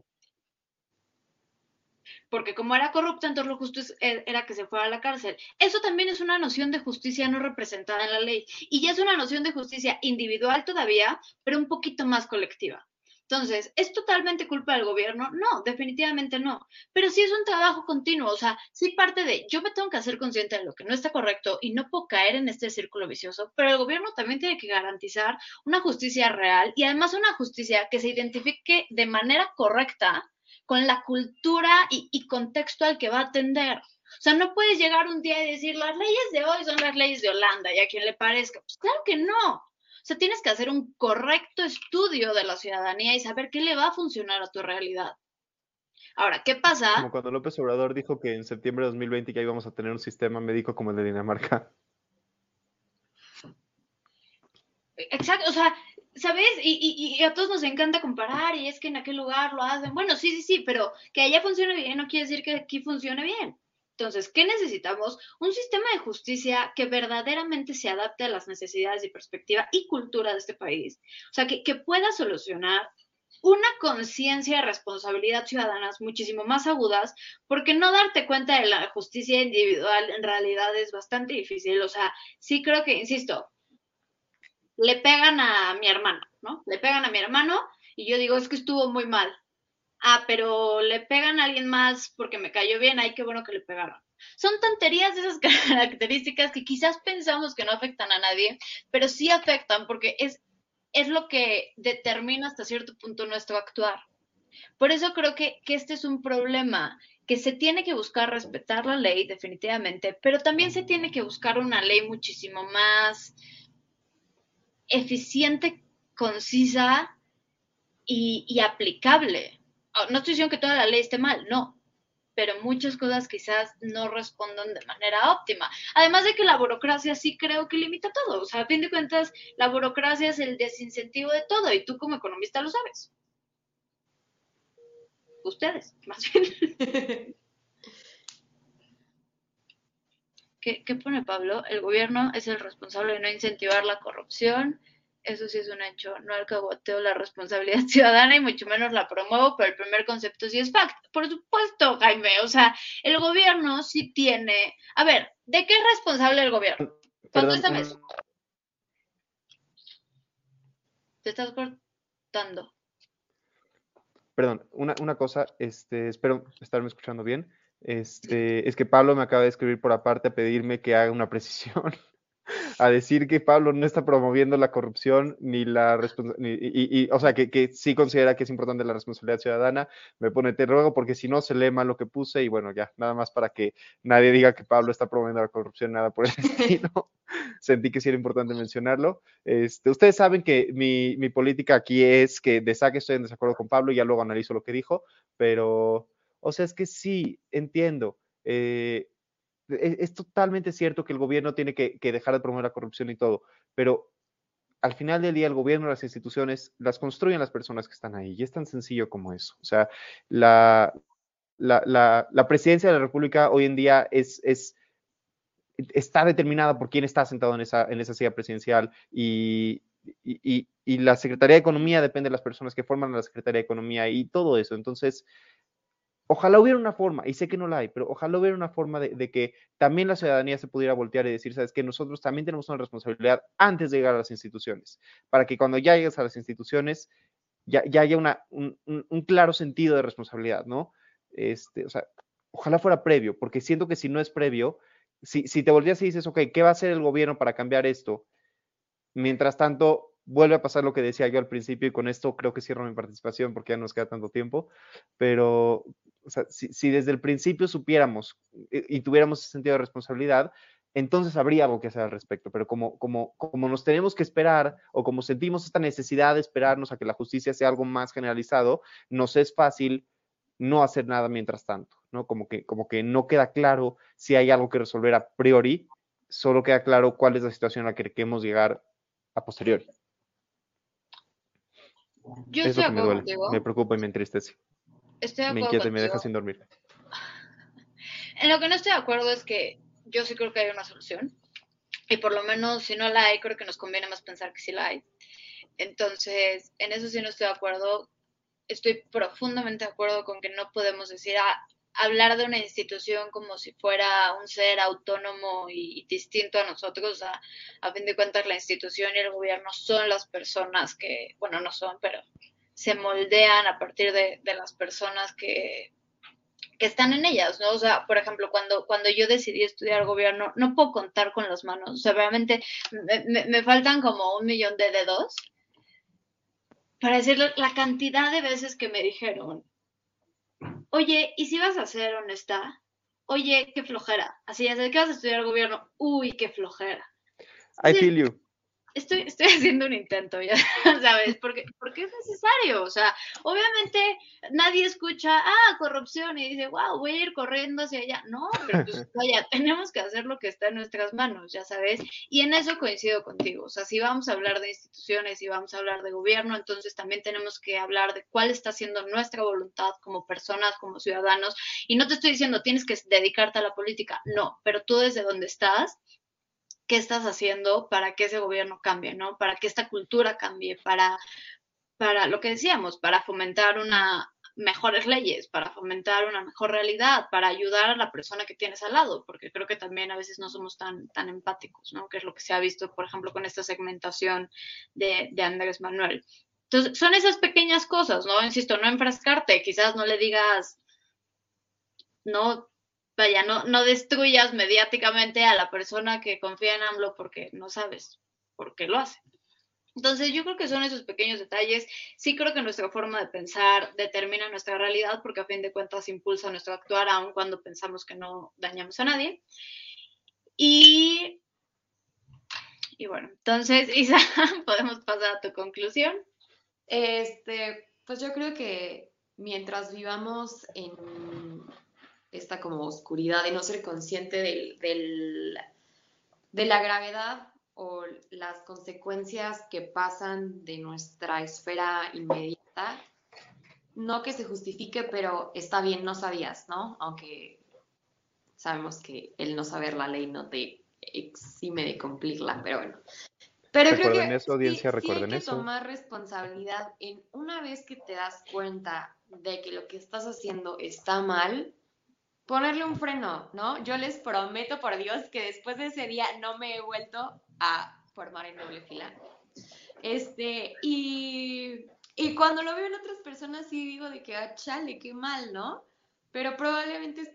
porque como era corrupta, entonces lo justo era que se fuera a la cárcel. Eso también es una noción de justicia no representada en la ley y ya es una noción de justicia individual todavía, pero un poquito más colectiva. Entonces, ¿es totalmente culpa del gobierno? No, definitivamente no. Pero sí es un trabajo continuo, o sea, sí parte de, yo me tengo que hacer consciente de lo que no está correcto y no puedo caer en este círculo vicioso, pero el gobierno también tiene que garantizar una justicia real y además una justicia que se identifique de manera correcta con la cultura y, y, contexto al que va a atender. O sea, no puedes llegar un día y decir, las leyes de hoy son las leyes de Holanda y a quien le parezca. Pues claro que no. O sea, tienes que hacer un correcto estudio de la ciudadanía y saber qué le va a funcionar a tu realidad. Ahora, ¿qué pasa? Como cuando López Obrador dijo que en septiembre de 2020 ya íbamos a tener un sistema médico como el de Dinamarca. Exacto, o sea, ¿sabes? Y, a todos nos encanta comparar y es que en aquel lugar lo hacen. Bueno, sí, sí, sí, pero que allá funcione bien no quiere decir que aquí funcione bien. Entonces, ¿qué necesitamos? Un sistema de justicia que verdaderamente se adapte a las necesidades y perspectiva y cultura de este país. O sea, que, que pueda solucionar una conciencia de responsabilidad ciudadanas muchísimo más agudas, porque no darte cuenta de la justicia individual en realidad es bastante difícil. O sea, sí creo que, insisto, le pegan a mi hermano, ¿no? Le pegan a mi hermano y yo digo, es que estuvo muy mal. Ah, pero le pegan a alguien más porque me cayó bien, ay, qué bueno que le pegaron. Son tonterías de esas características que quizás pensamos que no afectan a nadie, pero sí afectan porque es, es lo que determina hasta cierto punto nuestro actuar. Por eso creo que, que este es un problema que se tiene que buscar respetar la ley definitivamente, pero también se tiene que buscar una ley muchísimo más eficiente, concisa y, aplicable. Ah, no estoy diciendo que toda la ley esté mal, no, pero muchas cosas quizás no respondan de manera óptima. Además de que la burocracia sí creo que limita todo. O sea, a fin de cuentas, la burocracia es el desincentivo de todo y tú como economista lo sabes. Ustedes, más bien. ¿Qué, pone Pablo? El gobierno es el responsable de no incentivar la corrupción. Eso sí es un hecho. No alcaboteo la responsabilidad ciudadana y mucho menos la promuevo, pero el primer concepto sí es fact. Por supuesto, Jaime. O sea, el gobierno sí tiene. A ver, ¿de qué es responsable el gobierno? ¿Cuándo esta mes? Te estás cortando. Perdón, una, una cosa, este, espero estarme escuchando bien. Este, es que Pablo me acaba de escribir por aparte a pedirme que haga una precisión, a decir que Pablo no está promoviendo la corrupción ni la responsabilidad, y, o sea, que, que, sí considera que es importante la responsabilidad ciudadana. Me pone, te ruego, porque si no se lee mal lo que puse, y bueno, ya, nada más para que nadie diga que Pablo está promoviendo la corrupción, nada por el estilo. Sentí que sí era importante mencionarlo. Este, ustedes saben que mi, mi política aquí es que de saque estoy en desacuerdo con Pablo, ya luego analizo lo que dijo, pero o sea, es que sí, entiendo. Eh, e, es, totalmente cierto que el gobierno tiene que, dejar de promover la corrupción y todo, pero al final del día el gobierno, las instituciones, las construyen las personas que están ahí. Y es tan sencillo como eso. O sea, la, la, presidencia de la República hoy en día es, es, está determinada por quién está sentado en esa, en esa silla presidencial y, y, y, la Secretaría de Economía depende de las personas que forman la Secretaría de Economía y todo eso. Entonces, Ojalá hubiera una forma, y sé que no la hay, pero ojalá hubiera una forma de, que también la ciudadanía se pudiera voltear y decir, sabes que nosotros también tenemos una responsabilidad antes de llegar a las instituciones, para que cuando ya llegues a las instituciones ya, haya un, claro sentido de responsabilidad, ¿no? Este, o sea, ojalá fuera previo, porque siento que si no es previo, si, si te volteas y dices, ok, ¿qué va a hacer el gobierno para cambiar esto? Mientras tanto, vuelve a pasar lo que decía yo al principio y con esto creo que cierro mi participación porque ya nos queda tanto tiempo, pero si, desde el principio supiéramos y, tuviéramos ese sentido de responsabilidad, entonces habría algo que hacer al respecto, pero como, como, como nos tenemos que esperar o como sentimos esta necesidad de esperarnos a que la justicia sea algo más generalizado, nos es fácil no hacer nada mientras tanto, ¿no? Como que, como que no queda claro si hay algo que resolver a priori, solo queda claro cuál es la situación a la que queremos llegar a posteriori. Yo estoy que me duele, me preocupa y me entristece. Estoy de me inquieta y me deja sin dormir. En lo que no estoy de acuerdo es que yo sí creo que hay una solución. Y por lo menos si no la hay, creo que nos conviene más pensar que sí la hay. Entonces, en eso sí no estoy de acuerdo. Estoy profundamente de acuerdo con que no podemos decir, ah, hablar de una institución como si fuera un ser autónomo y, distinto a nosotros. A, a fin de cuentas, la institución y el gobierno son las personas que, bueno, no son, pero se moldean a partir de, las personas que, que están en ellas, ¿no? O sea, por ejemplo, cuando, cuando yo decidí estudiar gobierno, no puedo contar con las manos, o sea, realmente me, me faltan como un millón de dedos para decir la cantidad de veces que me dijeron, oye, ¿y si vas a ser honesta? oye, qué flojera. Así, desde que vas a estudiar gobierno, uy, qué flojera. I feel you estoy, estoy haciendo un intento, ya sabes, porque, porque es necesario. O sea, obviamente nadie escucha, ah, corrupción y dice, wow, voy a ir corriendo hacia allá. No, pero pues vaya, tenemos que hacer lo que está en nuestras manos, ya sabes. Y en eso coincido contigo. O sea, si vamos a hablar de instituciones y vamos a hablar de gobierno, entonces también tenemos que hablar de cuál está siendo nuestra voluntad como personas, como ciudadanos. Y no te estoy diciendo, tienes que dedicarte a la política, no, pero tú desde donde estás qué estás haciendo para que ese gobierno cambie, ¿no? Para que esta cultura cambie, para, para lo que decíamos, para fomentar una mejores leyes, para fomentar una mejor realidad, para ayudar a la persona que tienes al lado, porque creo que también a veces no somos tan, tan empáticos, ¿no? Que es lo que se ha visto, por ejemplo, con esta segmentación de, de Andrés Manuel. Entonces, son esas pequeñas cosas, ¿no? Insisto, no enfrascarte, quizás no le digas, no, vaya, no, no destruyas mediáticamente a la persona que confía en AMLO porque no sabes por qué lo hace. Entonces, yo creo que son esos pequeños detalles. Sí creo que nuestra forma de pensar determina nuestra realidad porque a fin de cuentas impulsa nuestro actuar aun cuando pensamos que no dañamos a nadie. Y, y bueno, entonces, Isa, podemos pasar a tu conclusión. Este, pues yo creo que mientras vivamos en esta como oscuridad de no ser consciente del, de la gravedad o las consecuencias que pasan de nuestra esfera inmediata. No que se justifique, pero está bien, no sabías, ¿no? Aunque sabemos que el no saber la ley no te exime de cumplirla, pero bueno. Pero creo que eso, audiencia, sí, recuerden hay que eso. tomar responsabilidad en una vez que te das cuenta de que lo que estás haciendo está mal, ponerle un freno, ¿no? Yo les prometo por Dios que después de ese día no me he vuelto a formar en doble fila. Este, y, y cuando lo veo en otras personas sí digo de que, ah, chale, qué mal, ¿no? Pero probablemente, es,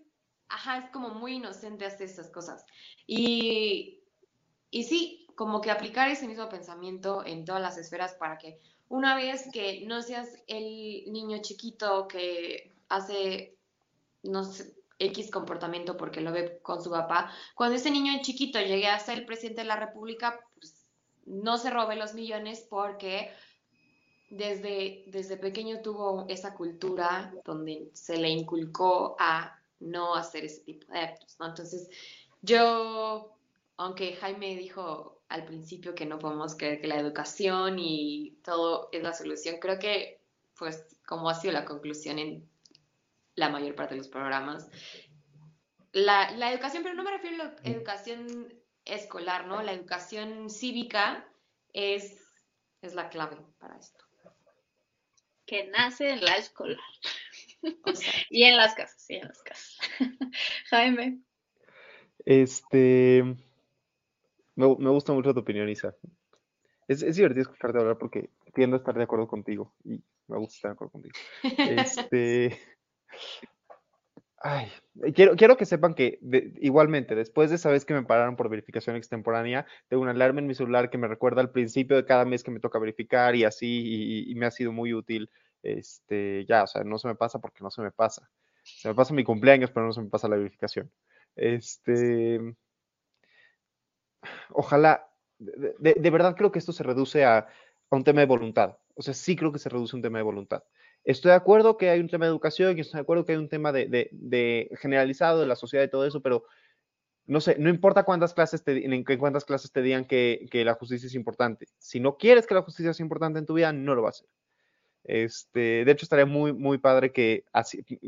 ajá, es como muy inocente hacer esas cosas. Y, y sí, como que aplicar ese mismo pensamiento en todas las esferas para que una vez que no seas el niño chiquito que hace, no sé, X comportamiento porque lo ve con su papá, cuando ese niño chiquito llegue a ser presidente de la República, pues no se robe los millones porque desde, desde pequeño tuvo esa cultura donde se le inculcó a no hacer ese tipo de actos. Entonces, yo, aunque Jaime dijo al principio que no podemos creer que la educación y todo es la solución, creo que, pues, como ha sido la conclusión en la mayor parte de los programas. La, la educación, pero no me refiero a la educación escolar, ¿no? La educación cívica es, es la clave para esto. Que nace en la escolar. O sea, y en las casas, y en las casas. Jaime. Este. Me, me gusta mucho tu opinión, Isa. Es, es divertido escucharte hablar porque tiendo a estar de acuerdo contigo y me gusta estar de acuerdo contigo. Este. Ay, quiero, quiero que sepan que igualmente, después de esa vez que me pararon por verificación extemporánea, tengo una alarma en mi celular que me recuerda al principio de cada mes que me toca verificar y así, y, y me ha sido muy útil. Este, ya, o sea, no se me pasa porque no se me pasa. Se me pasa mi cumpleaños, pero no se me pasa la verificación. Este, ojalá, de, de- de verdad creo que esto se reduce a, a un tema de voluntad. O sea, sí creo que se reduce a un tema de voluntad. Estoy de acuerdo que hay un tema de educación y estoy de acuerdo que hay un tema de, generalizado de la sociedad y todo eso, pero no sé, no importa cuántas clases te, en cuántas clases te digan que, la justicia es importante. Si no quieres que la justicia sea importante en tu vida, no lo va a hacer. Este, de hecho, estaría muy, muy padre que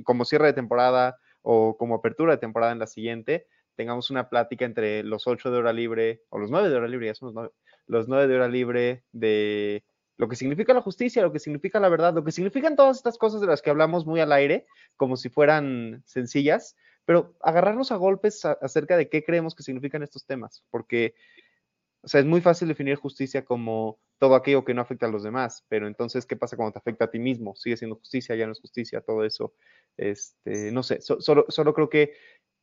como cierre de temporada o como apertura de temporada en la siguiente, tengamos una plática entre los ocho de hora libre, o los nueve de hora libre, ya los nueve, los nueve de hora libre de lo que significa la justicia, lo que significa la verdad, lo que significan todas estas cosas de las que hablamos muy al aire, como si fueran sencillas, pero agarrarnos a golpes acerca de qué creemos que significan estos temas, porque, o sea, es muy fácil definir justicia como todo aquello que no afecta a los demás, pero entonces, ¿qué pasa cuando te afecta a ti mismo? ¿Sigue siendo justicia? ¿Ya no es justicia? Todo eso, este, no sé, so- solo, solo creo que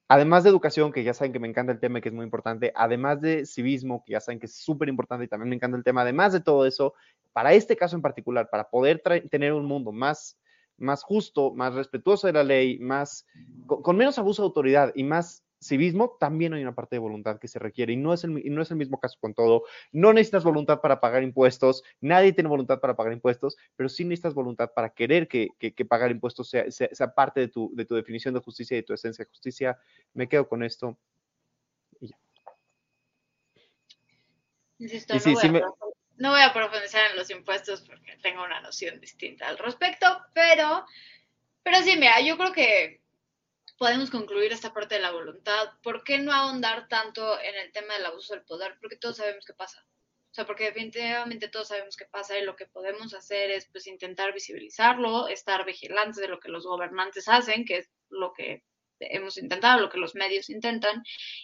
además de educación, que ya saben que me encanta el tema y que es muy importante, además de civismo, que ya saben que es súper importante y también me encanta el tema, además de todo eso, para este caso en particular, para poder tener un mundo más, más justo, más respetuoso de la ley, más con, menos abuso de autoridad y más civismo, también hay una parte de voluntad que se requiere y no es, el, no es el mismo caso con todo. No necesitas voluntad para pagar impuestos, nadie tiene voluntad para pagar impuestos, pero sí necesitas voluntad para querer que, pagar impuestos sea, sea, parte de tu, de tu definición de justicia y de tu esencia de justicia. Me quedo con esto y ya. Insisto, no, voy a, profundizar en los impuestos porque tengo una noción distinta al respecto, pero, pero sí, mira, yo creo que podemos concluir esta parte de la voluntad. ¿Por qué no ahondar tanto en el tema del abuso del poder? Porque todos sabemos qué pasa. O sea, porque definitivamente todos sabemos qué pasa y lo que podemos hacer es pues intentar visibilizarlo, estar vigilantes de lo que los gobernantes hacen, que es lo que hemos intentado, lo que los medios intentan,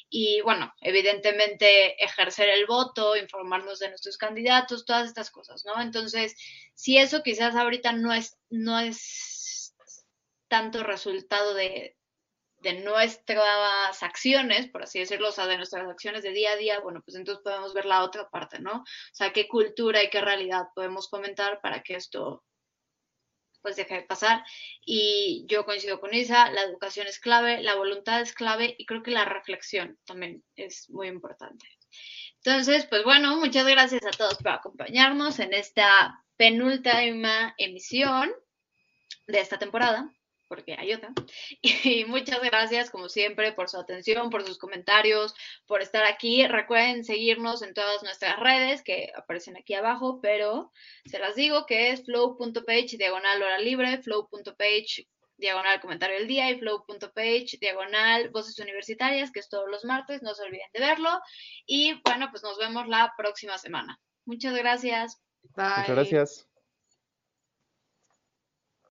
y bueno, evidentemente ejercer el voto, informarnos de nuestros candidatos, todas estas cosas, ¿no? Entonces, si eso quizás ahorita no es, no es tanto resultado de, de nuestras acciones, por así decirlo, o sea, de nuestras acciones de día a día, bueno, pues entonces podemos ver la otra parte, ¿no? O sea, qué cultura y qué realidad podemos comentar para que esto pues deje de pasar. Y yo coincido con Isa, la educación es clave, la voluntad es clave y creo que la reflexión también es muy importante. Entonces, pues bueno, muchas gracias a todos por acompañarnos en esta penúltima emisión de esta temporada porque hay otra. Y muchas gracias, como siempre, por su atención, por sus comentarios, por estar aquí. Recuerden seguirnos en todas nuestras redes que aparecen aquí abajo, pero se las digo que es flow.page diagonal hora libre, flow.page diagonal comentario del día y flow.page diagonal voces universitarias, que es todos los martes, no se olviden de verlo. Y bueno, pues nos vemos la próxima semana. Muchas gracias. Bye. Muchas gracias.